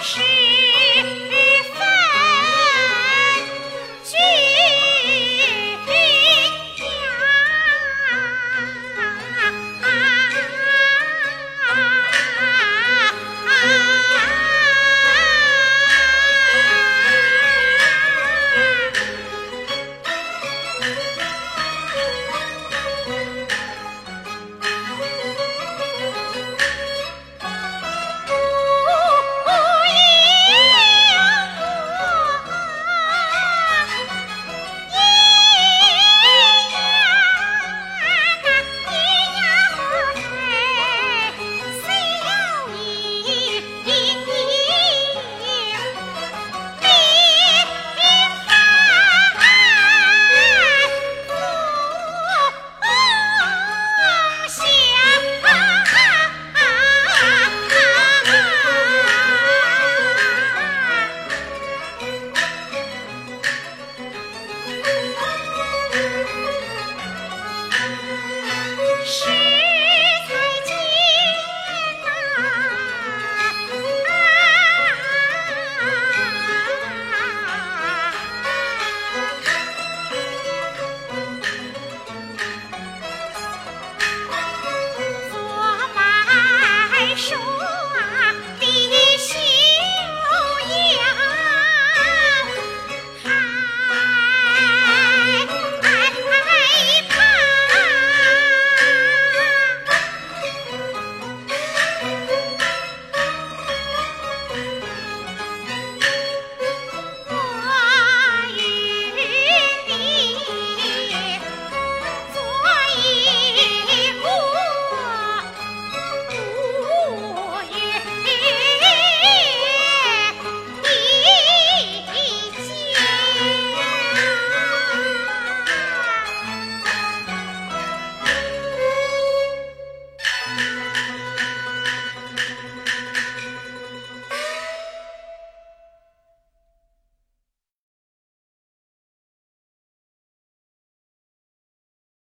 是手